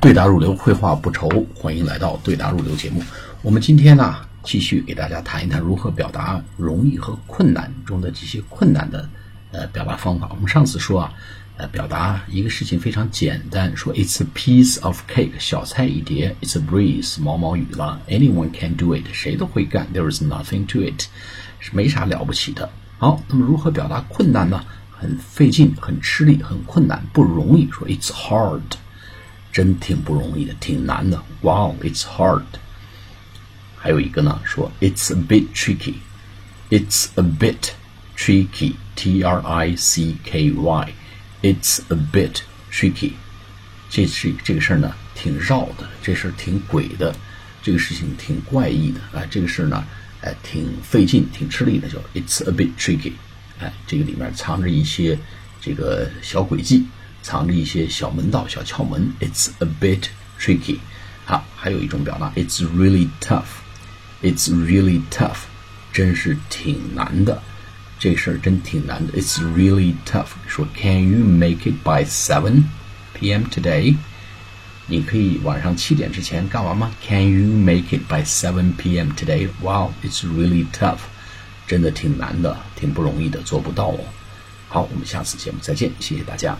对答如流，绘画不愁。欢迎来到对答如流节目。我们今天呢，继续给大家谈一谈如何表达容易和困难中的这些困难的呃表达方法。我们上次说啊，呃，表达一个事情非常简单，说 It's a piece of cake，小菜一碟；It's a breeze，毛毛雨了；Anyone can do it，谁都会干；There is nothing to it，是没啥了不起的。好，那么如何表达困难呢？很费劲，很吃力，很困难，不容易。说 It's hard，真挺不容易的，挺难的。Wow，it's hard。还有一个呢，说 It's a bit tricky，It's a bit tricky，T R I C K Y，It's a bit tricky。这是这个事儿呢，挺绕的，这事儿挺诡的，这个事情挺怪异的啊，这个事儿呢，哎，挺费劲，挺吃力的，叫 It's a bit tricky。哎，这个里面藏着一些这个小诡计，藏着一些小门道、小窍门。It's a bit tricky。好，还有一种表达，It's really tough。It's really tough，真是挺难的，这事儿真挺难的。It's really tough。说，Can you make it by seven p.m. today？你可以晚上七点之前干完吗？Can you make it by seven p.m. today？Wow，it's really tough。真的挺难的，挺不容易的，做不到哦。好，我们下次节目再见，谢谢大家。